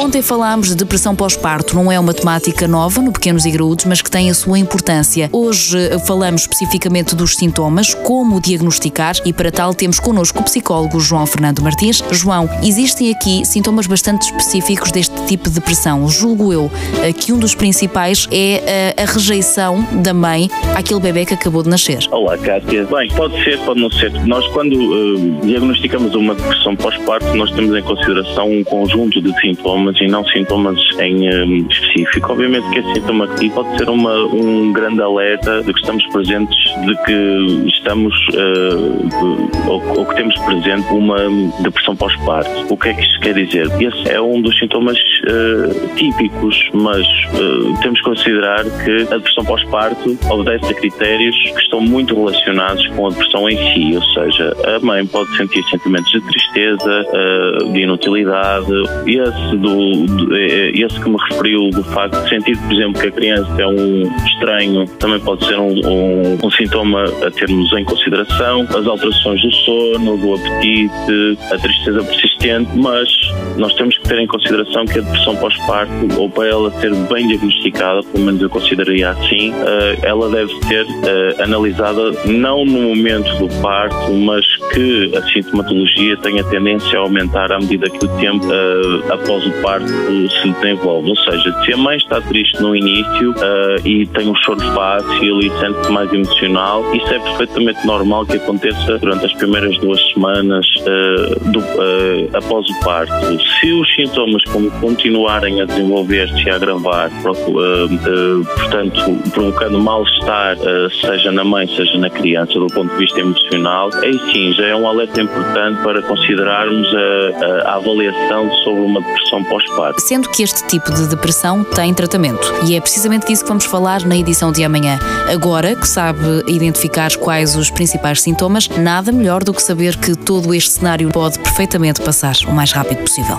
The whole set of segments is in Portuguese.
Ontem falámos de depressão pós-parto, não é uma temática nova no Pequenos e Graúdos, mas que tem a sua importância. Hoje eh, falamos especificamente dos sintomas, como diagnosticar, e para tal temos connosco o psicólogo João Fernando Martins. João, existem aqui sintomas bastante específicos deste tipo de depressão. Julgo eu eh, que um dos principais é a, eh, a rejeição da mãe àquele bebê que acabou de nascer. Olá, Cátia. Bem, pode ser, pode não ser. Nós, quando uh, diagnosticamos uma depressão pós-parto, nós temos em consideração um conjunto de sintomas sintomas e não sintomas em um, específico. Obviamente que esse sintoma aqui pode ser uma, um grande alerta de que estamos presentes, de que estamos uh, ou, ou, que temos presente uma depressão pós-parto. O que é que isto quer dizer? Esse é um dos sintomas uh, típicos, mas uh, temos que considerar que a depressão pós-parto obedece a critérios que estão muito relacionados com a depressão em si, ou seja, a mãe pode sentir sentimentos de tristeza, de inutilidade, esse do esse que me referiu do facto de sentir, por exemplo, que a criança é um estranho, também pode ser um, um, um sintoma a termos em consideração. As alterações do sono, do apetite, a tristeza persistente, mas nós temos que ter em consideração que a depressão pós-parto, ou para ela ser bem diagnosticada, pelo menos eu consideraria assim, eh, ela deve ser eh, analisada não no momento do parto, mas que a sintomatologia tenha tendência a aumentar à medida que o tempo eh, após o parto se desenvolve. Ou seja, se a mãe está triste no início uh, e tem um choro fácil e sente-se mais emocional, isso é perfeitamente normal que aconteça durante as primeiras duas semanas uh, do, uh, após o parto. Se os sintomas continuarem a desenvolver-se e a agravar, portanto, provocando mal-estar, seja na mãe, seja na criança, do ponto de vista emocional, aí sim já é um alerta importante para considerarmos a, a avaliação sobre uma depressão pós-parto. Sendo que este tipo de depressão tem tratamento. E é precisamente disso que vamos falar na edição de amanhã. Agora que sabe identificar quais os principais sintomas, nada melhor do que saber que todo este cenário pode perfeitamente passar o mais rápido possível.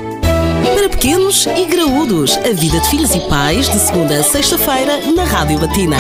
Para pequenos e graúdos, a vida de filhos e pais, de segunda a sexta-feira, na Rádio Latina.